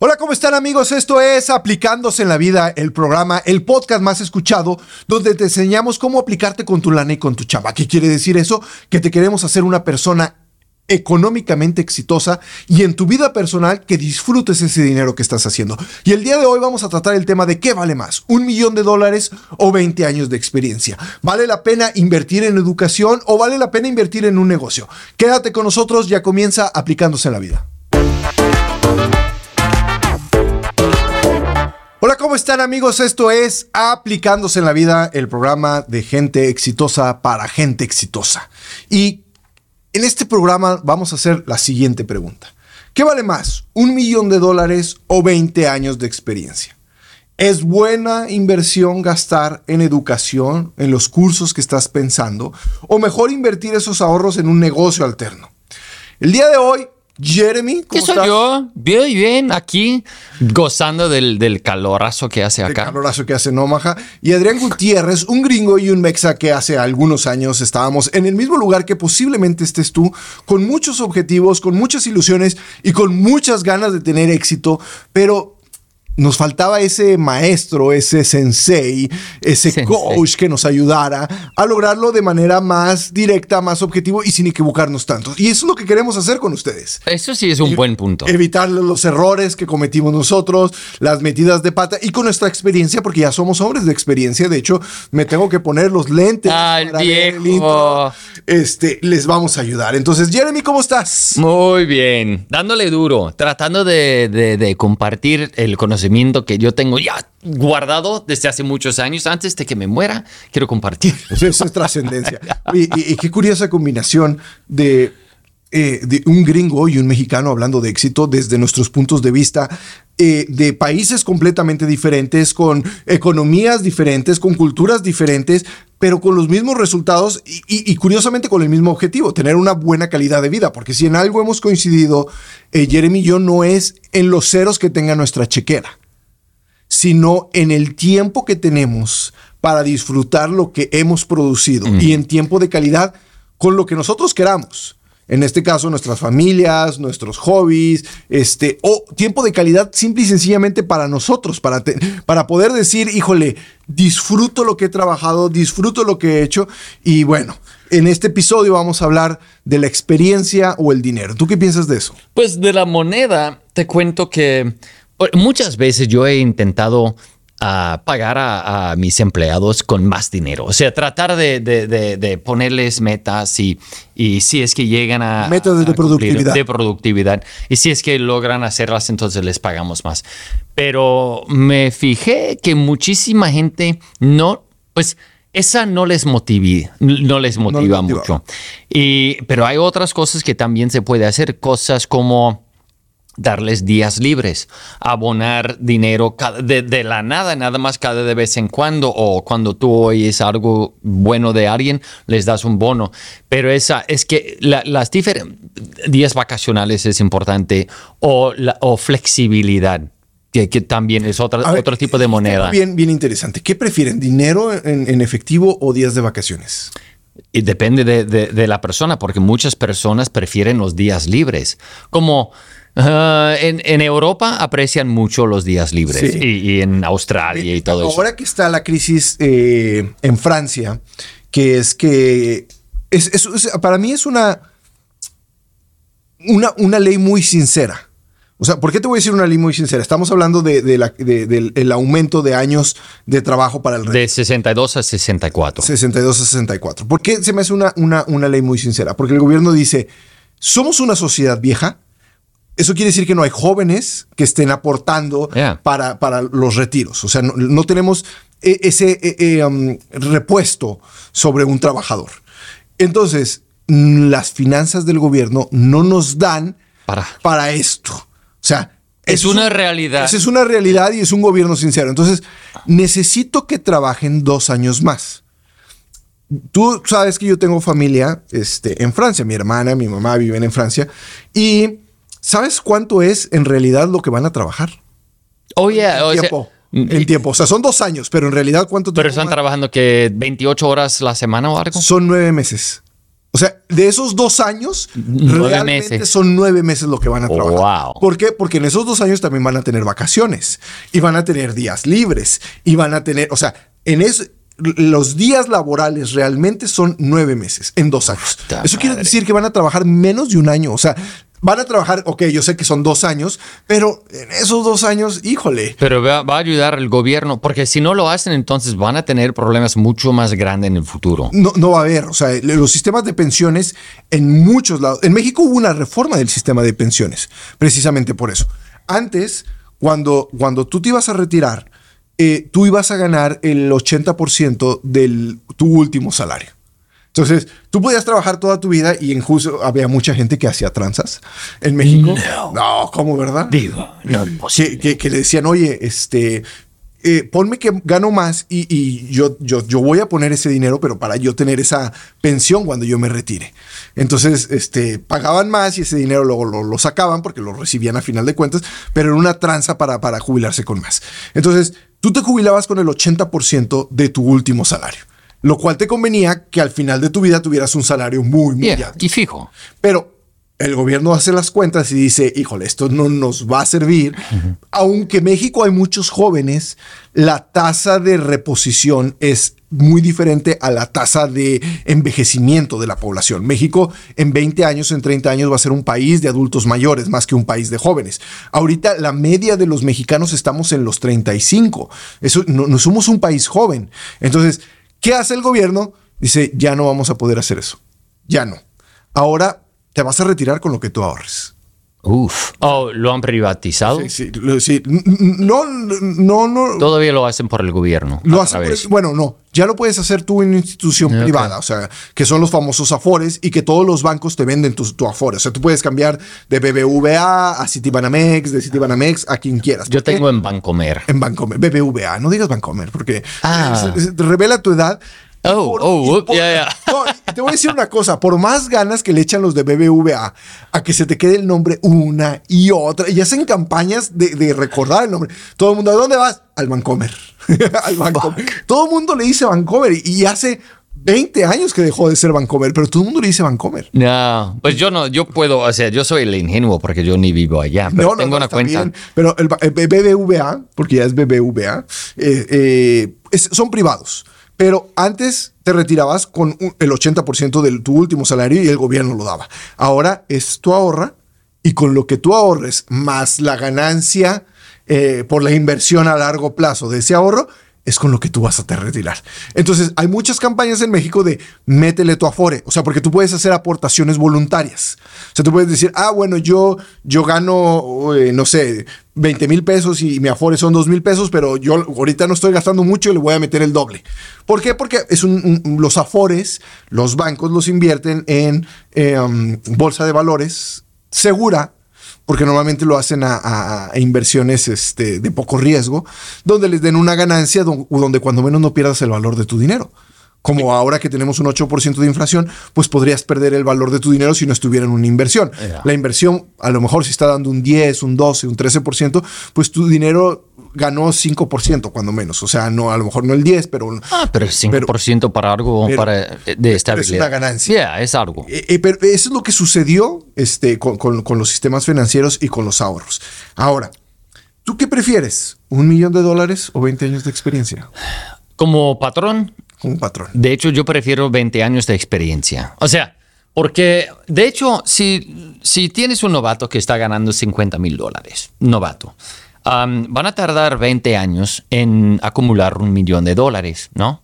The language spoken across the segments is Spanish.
Hola, ¿cómo están amigos? Esto es Aplicándose en la Vida, el programa, el podcast más escuchado, donde te enseñamos cómo aplicarte con tu lana y con tu chamba. ¿Qué quiere decir eso? Que te queremos hacer una persona económicamente exitosa y en tu vida personal que disfrutes ese dinero que estás haciendo. Y el día de hoy vamos a tratar el tema de qué vale más, un millón de dólares o 20 años de experiencia. ¿Vale la pena invertir en educación o vale la pena invertir en un negocio? Quédate con nosotros, ya comienza aplicándose en la vida. Hola, ¿cómo están amigos? Esto es Aplicándose en la Vida, el programa de gente exitosa para gente exitosa. Y en este programa vamos a hacer la siguiente pregunta. ¿Qué vale más, un millón de dólares o 20 años de experiencia? ¿Es buena inversión gastar en educación, en los cursos que estás pensando, o mejor invertir esos ahorros en un negocio alterno? El día de hoy Jeremy, ¿cómo ¿Qué soy yo? Bien, bien, aquí gozando del, del calorazo que hace acá. El calorazo que hace en Omaha. Y Adrián Gutiérrez, un gringo y un mexa que hace algunos años estábamos en el mismo lugar que posiblemente estés tú, con muchos objetivos, con muchas ilusiones y con muchas ganas de tener éxito, pero nos faltaba ese maestro, ese sensei, ese coach que nos ayudara a lograrlo de manera más directa, más objetivo y sin equivocarnos tanto. Y eso es lo que queremos hacer con ustedes. Eso sí es un buen punto. Evitar los errores que cometimos nosotros, las metidas de pata y con nuestra experiencia, porque ya somos hombres de experiencia. De hecho, me tengo que poner los lentes. Al viejo. Este, les vamos a ayudar. Entonces, Jeremy, ¿cómo estás? Muy bien. Dándole duro, tratando de, de compartir el conocimiento que yo tengo ya guardado desde hace muchos años. Antes de que me muera, quiero compartir. Eso es trascendencia. y, qué curiosa combinación de, eh, de, un gringo y un mexicano hablando de éxito desde nuestros puntos de vista. Eh, de países completamente diferentes, con economías diferentes, con culturas diferentes, pero con los mismos resultados y, curiosamente con el mismo objetivo, tener una buena calidad de vida, porque si en algo hemos coincidido, eh, Jeremy y yo, no es en los ceros que tenga nuestra chequera sino en el tiempo que tenemos para disfrutar lo que hemos producido y en tiempo de calidad con lo que nosotros queramos. En este caso, nuestras familias, nuestros hobbies, este, o tiempo de calidad simple y sencillamente para nosotros, para, para poder decir, híjole, disfruto lo que he trabajado, disfruto lo que he hecho. Y bueno, en este episodio vamos a hablar de la experiencia o el dinero. ¿Tú qué piensas de eso? Pues de la moneda, te cuento que Muchas veces yo he intentado ah, pagar a, mis empleados con más dinero. O sea, tratar de, ponerles metas y, y, si es que llegan a... Métodos de productividad. De productividad. Y si es que logran hacerlas, entonces les pagamos más. Pero me fijé que muchísima gente no, pues esa no les motiva, no les motiva mucho. Y, pero hay otras cosas que también se puede hacer, cosas como darles días libres, abonar dinero de, la nada, nada más cada de vez en cuando, o cuando tú oyes algo bueno de alguien, les das un bono. Pero esa es que las diferentes días vacacionales es importante, o, o flexibilidad. Que, también es otra, otro tipo de moneda. Bien, bien interesante. ¿Qué prefieren, dinero en, efectivo o días de vacaciones? Y depende de, de, la persona, porque muchas personas prefieren los días libres. Como en, Europa aprecian mucho los días libres y, en Australia y todo eso. Ahora que está la crisis eh, en Francia, que es que es, para mí es una, una, una ley muy sincera. O sea, ¿por qué te voy a decir una ley muy sincera? Estamos hablando de, del aumento de años de trabajo para el De 62 a 64. 62 a 64. ¿Por qué se me hace una, una, una ley muy sincera? Porque el gobierno dice, somos una sociedad vieja, eso quiere decir que no hay jóvenes que estén aportando para, para, los retiros. O sea, no, tenemos e, ese e, e, um, repuesto sobre un trabajador. Entonces, las finanzas del gobierno no nos dan para, para esto. O sea, es, una realidad. Es una realidad y es un gobierno sincero. Entonces, necesito que trabajen dos años más. Tú sabes que yo tengo familia este, en Francia. Mi hermana, mi mamá viven en Francia. Y ¿Sabes cuánto es en realidad lo que van a trabajar? Oh, el tiempo. el tiempo. O sea, son dos años, pero en realidad, ¿cuánto tiempo? Pero están trabajando que 28 horas la semana o algo. Son nueve meses. O sea, de esos dos años, Nueve realmente meses. son nueve meses lo que van a Oh, trabajar. wow. ¿Por qué? Porque en esos dos años también van a tener vacaciones y van a tener días libres y van a tener, o sea, en los días laborales realmente son nueve meses en dos años. Puta Eso quiere decir que van a trabajar menos de un año. O sea, van a trabajar, ok, yo sé que son dos años, pero en esos dos años, híjole. Pero va, va a ayudar el gobierno, porque si no lo hacen, entonces van a tener problemas mucho más grandes en el futuro. No, no va a haber, o sea, los sistemas de pensiones en muchos lados. En México hubo una reforma del sistema de pensiones, precisamente por eso. Antes, cuando, cuando tú te ibas a retirar, eh, tú ibas a ganar el 80% de tu último salario. Entonces, tú podías trabajar toda tu vida y en justo había mucha gente que hacía tranzas en México. No. No, ¿cómo, verdad? Digo, no es posible. que, que- que le decían, oye, este, eh, ponme que gano más y, y yo, yo, yo voy a poner ese dinero, pero para yo tener esa pensión cuando yo me retire. Entonces, este, pagaban más y ese dinero luego lo, lo sacaban porque lo recibían a final de cuentas, pero era una tranza para, para jubilarse con más. Entonces, tú te jubilabas con el 80% de tu último salario, lo cual te convenía que al final de tu vida tuvieras un salario muy, muy Yeah, alto. y fijo. Pero el gobierno hace las cuentas y dice, híjole, esto no nos va a servir. Aunque en México hay muchos jóvenes, la tasa de reposición es muy diferente a la tasa de envejecimiento de la población. México en 20 años, en 30 años va a ser un país de adultos mayores más que un país de jóvenes. Ahorita la media de los mexicanos estamos en los 35. Eso no, no somos un país joven. Entonces, ¿qué hace el gobierno? Dice, ya no vamos a poder hacer eso. Ya no. Ahora te vas a retirar con lo que tú ahorres. Uf. Oh, lo han privatizado. Sí, sí, lo- sí. No, no, no. Todavía lo hacen por el gobierno. Lo hacen por el- bueno, no, ya lo puedes hacer tú en una institución privada, o sea, que son los famosos Afores y que todos los bancos te venden tu, tu Afore. O sea, tú puedes cambiar de BBVA a Citibanamex, de Citibanamex a quien quieras. Yo tengo en Bancomer. En Bancomer, BBVA, no digas Bancomer, porque Ah. revela tu edad. Oh, oh, y up, ya, ya. No, y te voy a decir una cosa, por más ganas que le echan los de BBVA a que se te quede el nombre una y otra, y hacen campañas de, de recordar el nombre. Todo el mundo, ¿a dónde vas? Al Bancomer. Al Bancomer. Todo el mundo le dice Bancomer y, y hace 20 años que dejó de ser Bancomer, pero todo el mundo le dice Bancomer. No, pues yo no, yo puedo, o sea, yo soy el ingenuo porque yo ni vivo allá, pero No, no, tengo una cuenta. bien, pero el, BBVA, porque ya es BBVA, eh, eh, es- son privados. Pero antes te retirabas con el 80% de tu último salario y el gobierno lo daba. Ahora es tu ahorra y con lo que tú ahorres más la ganancia eh, por la inversión a largo plazo de ese ahorro, es con lo que tú vas a te retirar. Entonces, hay muchas campañas en México de métele tu afore, o sea, porque tú puedes hacer aportaciones voluntarias. O sea, tú puedes decir, ah, bueno, yo, yo gano, eh, no sé, 20 mil pesos y mi afore son 2 mil pesos, pero yo ahorita no estoy gastando mucho y le voy a meter el doble. ¿Por qué? Porque es los afores, los bancos los invierten en um, bolsa de valores segura porque normalmente lo hacen a, a- a inversiones este, de poco riesgo, donde les den una ganancia don- donde cuando menos no pierdas el valor de tu dinero. Como ahora que tenemos un 8% de inflación, pues podrías perder el valor de tu dinero si no estuviera en una inversión. La inversión, a lo mejor si está dando un 10, un 12, un 13%, pues tu dinero ganó 5% cuando menos. O sea, no, a lo mejor no el 10, pero... Ah, pero es 5% para algo pero- para, eh, de estabilidad. una ganancia. Yeah, es algo. Eh, eh, pero eso es lo que sucedió este, con, con- con los sistemas financieros y con los ahorros. Ahora, ¿tú qué prefieres? ¿Un millón de dólares o 20 años de experiencia Como patrón, como patrón? de hecho, yo prefiero 20 años de experiencia. O sea, porque de hecho, si, si tienes un novato que está ganando 50 mil dólares, novato, van a tardar 20 años en acumular un millón de dólares, ¿no?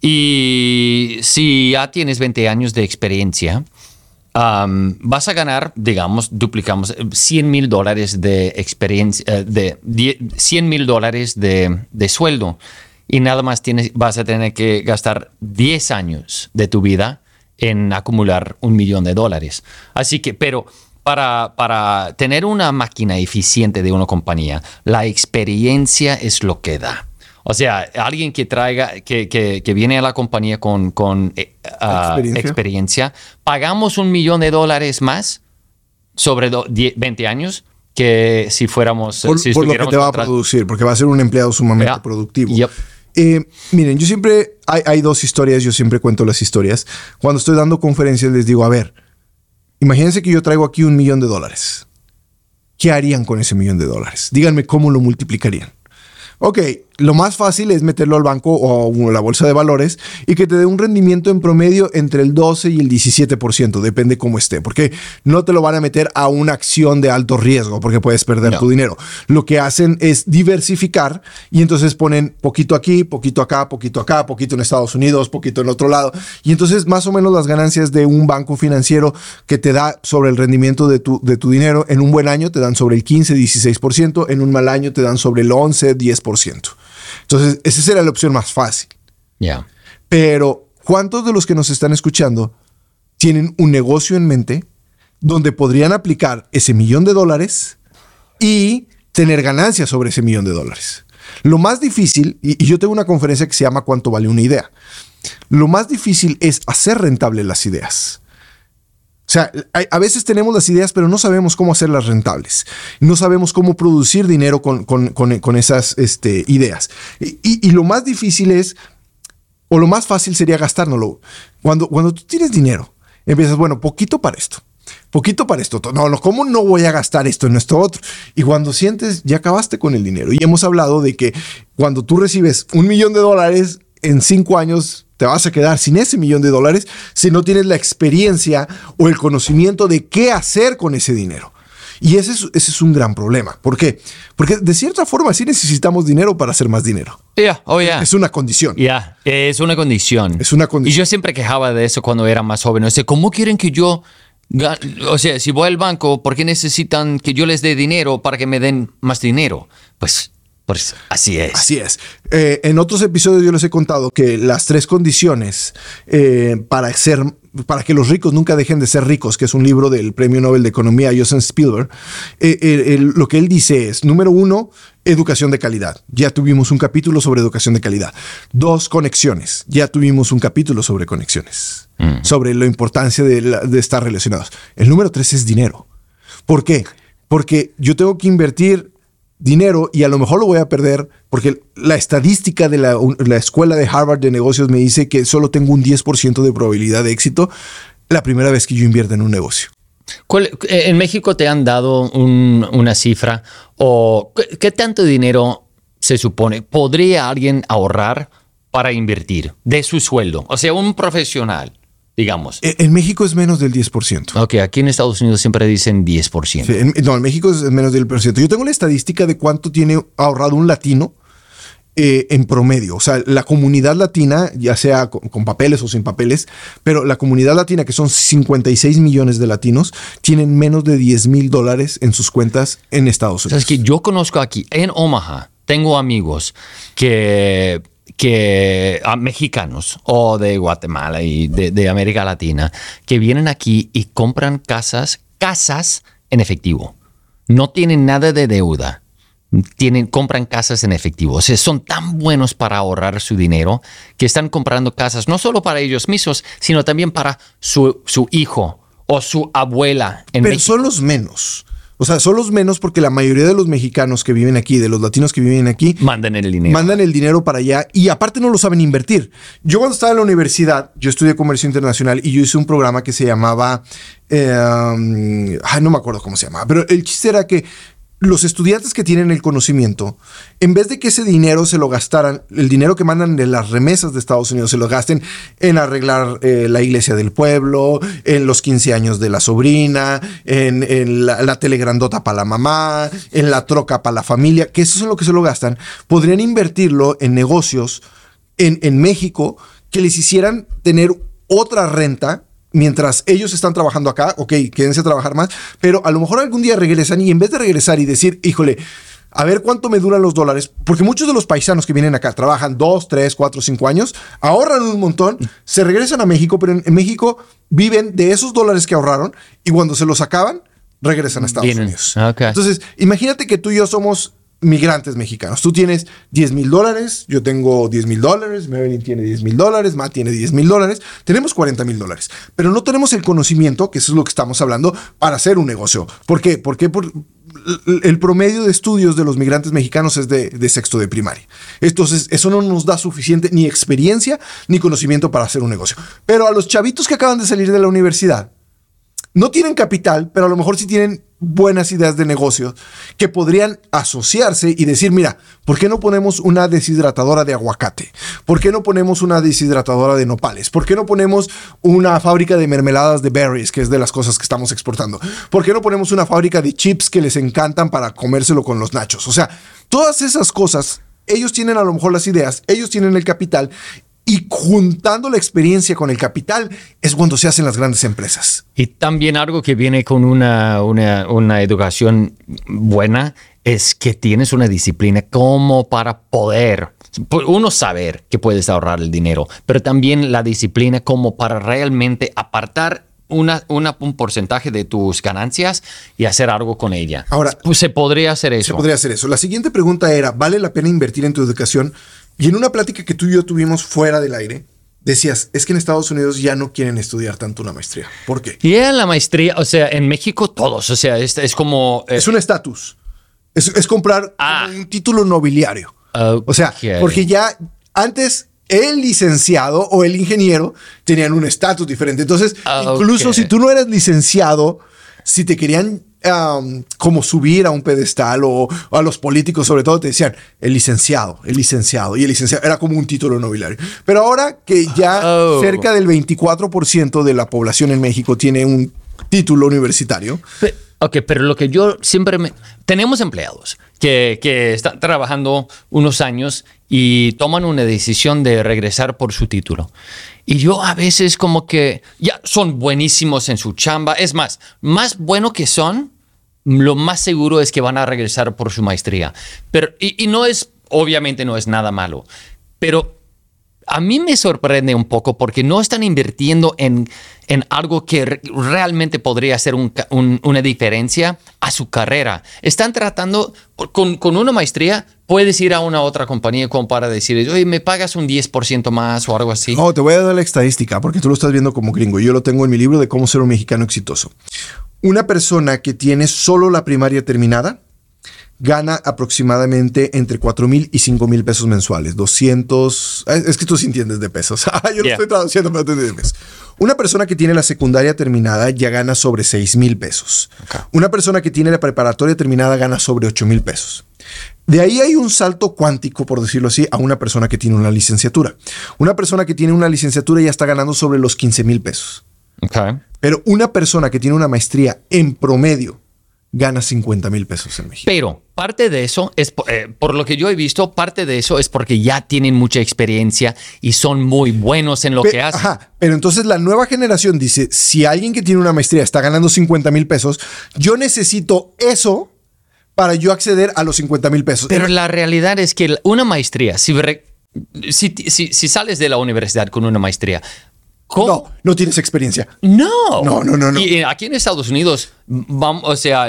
Y si ya tienes 20 años de experiencia, vas a ganar, digamos, duplicamos eh, 100 mil dólares de experiencia, eh, de die- 100 mil dólares de, de sueldo. Y nada más tienes, vas a tener que gastar 10 años de tu vida en acumular un millón de dólares. Así que, pero para, para tener una máquina eficiente de una compañía, la experiencia es lo que da. O sea, alguien que traiga, que, que- que viene a la compañía con, con eh, ah, Experiencia. experiencia, pagamos un millón de dólares más sobre do- die- 20 años que si fuéramos, Por, si por lo que te va a producir, porque va a ser un empleado sumamente productivo. Yep. Eh, miren, yo siempre, hay, hay dos historias, yo siempre cuento las historias. Cuando estoy dando conferencias les digo, a ver, imagínense que yo traigo aquí un millón de dólares. ¿Qué harían con ese millón de dólares? Díganme cómo lo multiplicarían. Ok, lo más fácil es meterlo al banco o a la bolsa de valores y que te dé un rendimiento en promedio entre el 12 y el 17%, depende cómo esté, porque no te lo van a meter a una acción de alto riesgo porque puedes perder tu dinero. Lo que hacen es diversificar y entonces ponen poquito aquí, poquito acá, poquito acá, poquito en Estados Unidos, poquito en otro lado. Y entonces más o menos las ganancias de un banco financiero que te da sobre el rendimiento de tu, de tu dinero en un buen año te dan sobre el 15, 16%, en un mal año te dan sobre el 11, 10%. Entonces, esa será la opción más fácil. Ya. Pero, ¿cuántos de los que nos están escuchando tienen un negocio en mente donde podrían aplicar ese millón de dólares y tener ganancias sobre ese millón de dólares? Lo más difícil, y, yo tengo una conferencia que se llama ¿Cuánto vale una idea? Lo más difícil es hacer rentable las ideas. O sea, a veces tenemos las ideas, pero no sabemos cómo hacerlas rentables. No sabemos cómo producir dinero con, esas este, ideas. Y, lo más difícil es, o lo más fácil sería gastárnoslo. Cuando, cuando tú tienes dinero, empiezas, bueno, poquito para esto, poquito para esto. No, no, ¿cómo no voy a gastar esto en esto otro? Y cuando sientes, ya acabaste con el dinero. Y hemos hablado de que cuando tú recibes un millón de dólares en cinco años, te vas a quedar sin ese millón de dólares si no tienes la experiencia o el conocimiento de qué hacer con ese dinero. Y ese es, ese es un gran problema. ¿Por qué? Porque de cierta forma sí necesitamos dinero para hacer más dinero. Ya, oh, ya. Es una condición. Ya, es una condición. Es una condición. Y yo siempre quejaba de eso cuando era más joven. O sea, ¿cómo quieren que yo... O sea, si voy al banco, ¿por qué necesitan que yo les dé dinero para que me den más dinero? Pues pues así es. Así es. Eh, en otros episodios yo les he contado que las tres condiciones eh, para ser para que los ricos nunca dejen de ser ricos, que es un libro del Premio Nobel de Economía Joseph Spielberg, eh, lo que él dice es, número uno, educación de calidad. Ya tuvimos un capítulo sobre educación de calidad. Dos, conexiones. Ya tuvimos un capítulo sobre conexiones, mm. sobre la importancia de, de estar relacionados. El número tres es dinero. ¿Por qué? Porque yo tengo que invertir dinero y a lo mejor lo voy a perder porque la estadística de la, escuela de Harvard de negocios me dice que solo tengo un 10% de probabilidad de éxito la primera vez que yo invierto en un negocio. Eh, ¿En México te han dado una cifra o qué tanto dinero se supone podría alguien ahorrar para invertir de su sueldo? O sea, un profesional digamos. E, en México es menos del 10%. Ok, aquí en Estados Unidos siempre dicen 10%. no, en México es menos del 10%. Yo tengo la estadística de cuánto tiene ahorrado un latino eh, en promedio. O sea, la comunidad latina, ya sea con, papeles o sin papeles, pero la comunidad latina, que son 56 millones de latinos, tienen menos de 10 mil dólares en sus cuentas en Estados Unidos. O sea, es que yo conozco aquí, en Omaha, tengo amigos que que a mexicanos o de Guatemala y de, América Latina que vienen aquí y compran casas, casas en efectivo. No tienen nada de deuda. Tienen, compran casas en efectivo. O sea, son tan buenos para ahorrar su dinero que están comprando casas no solo para ellos mismos, sino también para su, hijo o su abuela. En Pero son los menos. O sea, son los menos porque la mayoría de los mexicanos que viven aquí, de los latinos que viven aquí, mandan el dinero. Mandan el dinero para allá y aparte no lo saben invertir. Yo cuando estaba en la universidad, yo estudié comercio internacional y yo hice un programa que se llamaba, eh, no me acuerdo cómo se llamaba, pero el chiste era que los estudiantes que tienen el conocimiento, en vez de que ese dinero se lo gastaran, el dinero que mandan de las remesas de Estados Unidos se lo gasten en arreglar eh, la iglesia del pueblo, en los 15 años de la sobrina, en, la, telegrandota para la mamá, en la troca para la familia, que eso es lo que se lo gastan, podrían invertirlo en negocios en, en México que les hicieran tener otra renta mientras ellos están trabajando acá, ok, quédense a trabajar más, pero a lo mejor algún día regresan y en vez de regresar y decir, híjole, a ver cuánto me duran los dólares, porque muchos de los paisanos que vienen acá trabajan dos, tres, cuatro, cinco años, ahorran un montón, se regresan a México, pero en, México viven de esos dólares que ahorraron y cuando se los acaban, regresan a Estados Unidos. Entonces, imagínate que tú y yo somos migrantes mexicanos. Tú tienes 10 mil dólares, yo tengo 10 mil dólares, Marilyn tiene 10 mil dólares, Matt tiene 10 mil dólares, tenemos 40 mil dólares, pero no tenemos el conocimiento, que eso es lo que estamos hablando, para hacer un negocio. ¿Por qué? Porque por el promedio de estudios de los migrantes mexicanos es de, de, sexto de primaria. Entonces, eso no nos da suficiente ni experiencia ni conocimiento para hacer un negocio. Pero a los chavitos que acaban de salir de la universidad, no tienen capital, pero a lo mejor sí tienen buenas ideas de negocio que podrían asociarse y decir, mira, ¿por qué no ponemos una deshidratadora de aguacate? ¿Por qué no ponemos una deshidratadora de nopales? ¿Por qué no ponemos una fábrica de mermeladas de berries, que es de las cosas que estamos exportando? ¿Por qué no ponemos una fábrica de chips que les encantan para comérselo con los nachos? O sea, todas esas cosas ellos tienen a lo mejor las ideas, ellos tienen el capital y juntando la experiencia con el capital es cuando se hacen las grandes empresas. Y también algo que viene con una, una, educación buena es que tienes una disciplina como para poder uno saber que puedes ahorrar el dinero, pero también la disciplina como para realmente apartar una, un porcentaje de tus ganancias y hacer algo con ella. Ahora, pues se podría hacer eso. Se podría hacer eso. La siguiente pregunta era, ¿vale la pena invertir en tu educación? Y en una plática que tú y yo tuvimos fuera del aire, decías, es que en Estados Unidos ya no quieren estudiar tanto una maestría. ¿Por qué? Y en la maestría, o sea, en México todos, o sea, es, es como... Eh, es un estatus. Es, comprar ah. un título nobiliario. O sea, porque ya antes el licenciado o el ingeniero tenían un estatus diferente. Entonces, incluso si tú no eres licenciado, si te querían como subir a un pedestal o, a los políticos sobre todo te decían el licenciado, el licenciado y el licenciado era como un título nobiliario. Pero ahora que ya oh. cerca del 24% de la población en México tiene un título universitario. Ok, pero lo que yo siempre me... Tenemos empleados que, que, están trabajando unos años y toman una decisión de regresar por su título. Y yo a veces como que ya son buenísimos en su chamba. Es más, más bueno que son, lo más seguro es que van a regresar por su maestría. Pero, y, no es, obviamente no es nada malo, pero a mí me sorprende un poco porque no están invirtiendo en, en algo que realmente podría hacer una diferencia a su carrera. Están tratando, con, con, una maestría, puedes ir a una otra compañía como para decir, oye, me pagas un 10% más o algo así. No, te voy a dar la estadística porque tú lo estás viendo como gringo. Yo lo tengo en mi libro de cómo ser un mexicano exitoso. Una persona que tiene solo la primaria terminada, gana aproximadamente entre 4 mil y 5 mil pesos mensuales. 200. Es que tú sí entiendes de pesos. Yo lo estoy traduciendo, pero entiendes de pesos. Una persona que tiene la secundaria terminada ya gana sobre 6 mil pesos. Una persona que tiene la preparatoria terminada gana sobre 8 mil pesos. De ahí hay un salto cuántico, por decirlo así, a una persona que tiene una licenciatura. Una persona que tiene una licenciatura ya está ganando sobre los 15 mil pesos. Pero una persona que tiene una maestría en promedio gana 50 mil pesos en México. Pero parte de eso es, eh, por lo que yo he visto, parte de eso es porque ya tienen mucha experiencia y son muy buenos en lo que hacen. Ajá, pero entonces la nueva generación dice, si alguien que tiene una maestría está ganando 50 mil pesos, yo necesito eso para yo acceder a los 50 mil pesos. Pero la realidad es que una maestría, si, si, si sales de la universidad con una maestría, no, no tienes experiencia. No. No, no, no. Y aquí en Estados Unidos, vamos, o sea,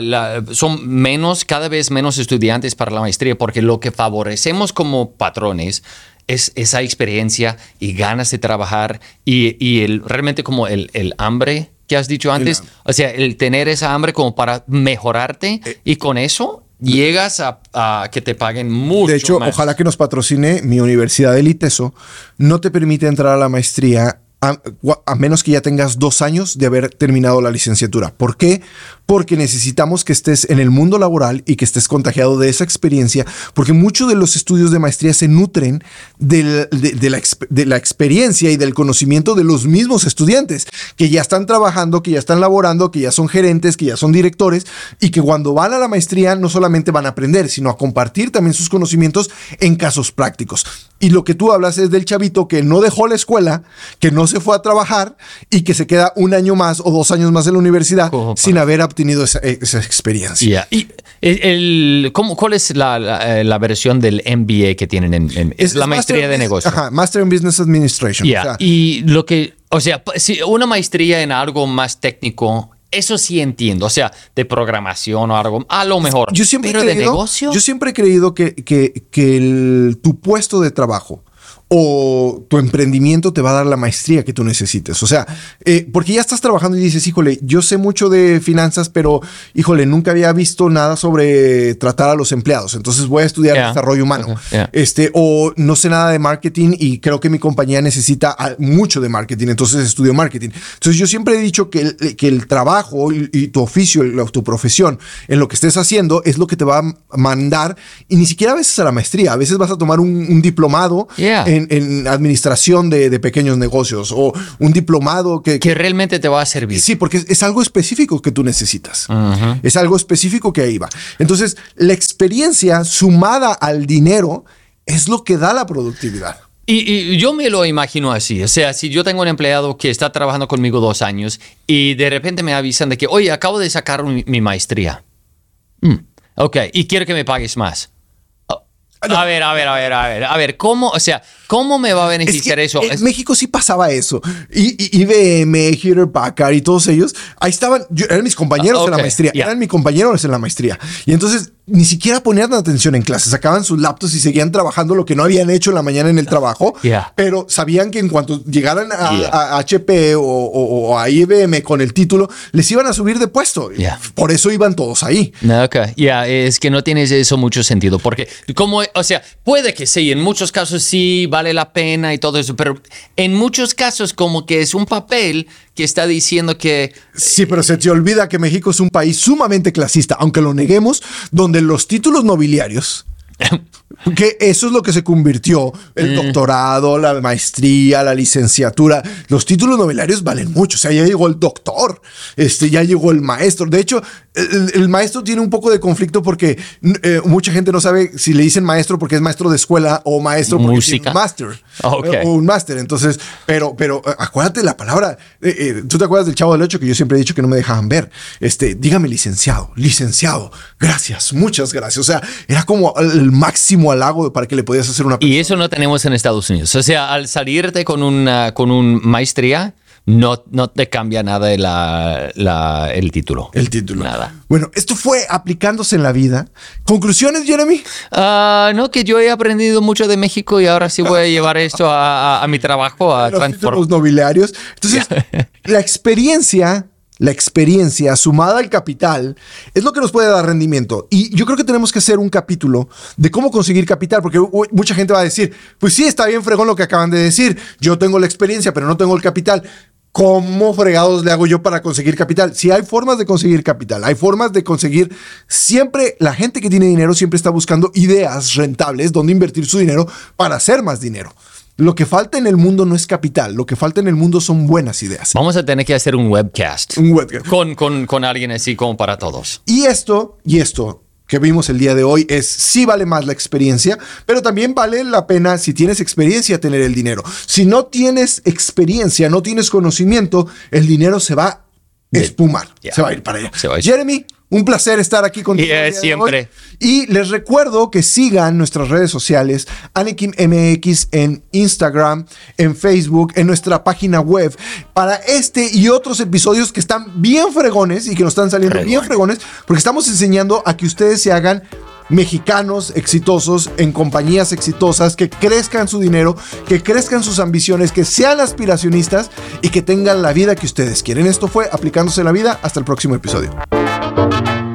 son menos, cada vez menos estudiantes para la maestría, porque lo que favorecemos como patrones es esa experiencia y ganas de trabajar y, el, realmente como el, hambre que has dicho antes, o sea, el tener esa hambre como para mejorarte eh. y con eso llegas a, que te paguen mucho. De hecho, ojalá que nos patrocine mi universidad de ITESO, no te permite entrar a la maestría a, menos que ya tengas dos años de haber terminado la licenciatura. ¿Por qué? Porque necesitamos que estés en el mundo laboral y que estés contagiado de esa experiencia, porque muchos de los estudios de maestría se nutren de, la, de, la, experiencia y del conocimiento de los mismos estudiantes, que ya están trabajando, que ya están laborando, que ya son gerentes, que ya son directores, y que cuando van a la maestría no solamente van a aprender, sino a compartir también sus conocimientos en casos prácticos. Y lo que tú hablas es del chavito que no dejó la escuela, que no se fue a trabajar y que se queda un año más o dos años más en la universidad sin haber obtenido esa, experiencia. ¿Y el, ¿cómo, cuál es la, la, versión del MBA que tienen en, es, la maestría de negocio? Ajá, Master in Business Administration. y lo que, o sea, si una maestría en algo más técnico eso sí entiendo, o sea, de programación o algo, a lo mejor. Yo siempre pero de negocio. Yo siempre he creído que, que, que tu puesto de trabajo o tu emprendimiento te va a dar la maestría que tú necesites. O sea, eh, porque ya estás trabajando y dices, híjole, yo sé mucho de finanzas, pero híjole, nunca había visto nada sobre tratar a los empleados. Entonces voy a estudiar desarrollo humano. Este, o no sé nada de marketing y creo que mi compañía necesita mucho de marketing. Entonces estudio marketing. Entonces yo siempre he dicho que el, que el trabajo y, tu oficio, tu profesión, en lo que estés haciendo, es lo que te va a mandar y ni siquiera a veces a la maestría. A veces vas a tomar un, diplomado en, administración de, pequeños negocios o un diplomado que, que, realmente te va a servir. Sí, porque es, algo específico que tú necesitas. Es algo específico que ahí va. Entonces, la experiencia sumada al dinero es lo que da la productividad. Y, yo me lo imagino así, o sea, si yo tengo un empleado que está trabajando conmigo dos años y de repente me avisan de que, oye, acabo de sacar mi, maestría. Mm, ok, y quiero que me pagues más. A ver, a ver, a ver, a ver, a ver, ¿cómo, o sea, cómo me va a beneficiar eso? En México sí pasaba eso. Y, IBM, Hewlett Packard y todos ellos, ahí estaban, eran mis compañeros en la maestría, eran mis compañeros en la maestría. Y entonces ni siquiera ponían atención en clases, sacaban sus laptops y seguían trabajando lo que no habían hecho en la mañana en el trabajo, pero sabían que en cuanto llegaran a, HP o, a IBM con el título, les iban a subir de puesto. Por eso iban todos ahí. Ok, ya, es que no tienes eso mucho sentido, porque como, o sea, puede que sí, en muchos casos sí vale la pena y todo eso, pero en muchos casos como que es un papel que está diciendo que... Sí, pero se te olvida que México es un país sumamente clasista, aunque lo neguemos, donde los títulos nobiliarios que eso es lo que se convirtió el mm. doctorado, la maestría, la licenciatura. Los títulos nobiliarios valen mucho. O sea, ya llegó el doctor, este, ya llegó el maestro. De hecho, el, maestro tiene un poco de conflicto porque eh, mucha gente no sabe si le dicen maestro porque es maestro de escuela o maestro porque es un máster o un máster. Entonces, pero, pero eh, acuérdate la palabra. Eh, Tú te acuerdas del chavo del ocho que yo siempre he dicho que no me dejaban ver. Este, dígame licenciado, licenciado. Gracias, muchas gracias. O sea, era como el máximo halago para que le podías hacer una. Y eso no tenemos en Estados Unidos. O sea, al salirte con una con un maestría no, no te cambia nada el título. El título. Nada. Bueno, esto fue aplicándose en la vida. ¿Conclusiones, Jeremy? Ah, no, que yo he aprendido mucho de México y ahora sí voy a llevar esto a, mi trabajo, a Los nobiliarios. Entonces, la experiencia la experiencia sumada al capital es lo que nos puede dar rendimiento. Y yo creo que tenemos que hacer un capítulo de cómo conseguir capital, porque mucha gente va a decir, pues sí, está bien fregón lo que acaban de decir, yo tengo la experiencia, pero no tengo el capital. ¿Cómo fregados le hago yo para conseguir capital? Si hay formas de conseguir capital, hay formas de conseguir. Siempre la gente que tiene dinero siempre está buscando ideas rentables donde invertir su dinero para hacer más dinero. Lo que falta en el mundo no es capital, lo que falta en el mundo son buenas ideas. Vamos a tener que hacer un webcast. Un webcast. Con, con, con alguien así como para todos. Y esto, y esto, que vimos el día de hoy es sí vale más la experiencia, pero también vale la pena si tienes experiencia tener el dinero. Si no tienes experiencia, no tienes conocimiento, el dinero se va a espumar, se va a ir para allá. Jeremy, un placer estar aquí contigo. siempre. Y les recuerdo que sigan nuestras redes sociales, Anakin MX en Instagram, en Facebook, en nuestra página web, para este y otros episodios que están bien fregones y que nos están saliendo bien fregones, porque estamos enseñando a que ustedes se hagan mexicanos exitosos en compañías exitosas, que crezcan su dinero, que crezcan sus ambiciones, que sean aspiracionistas y que tengan la vida que ustedes quieren. Esto fue Aplicándose la Vida. Hasta el próximo episodio. Thank you.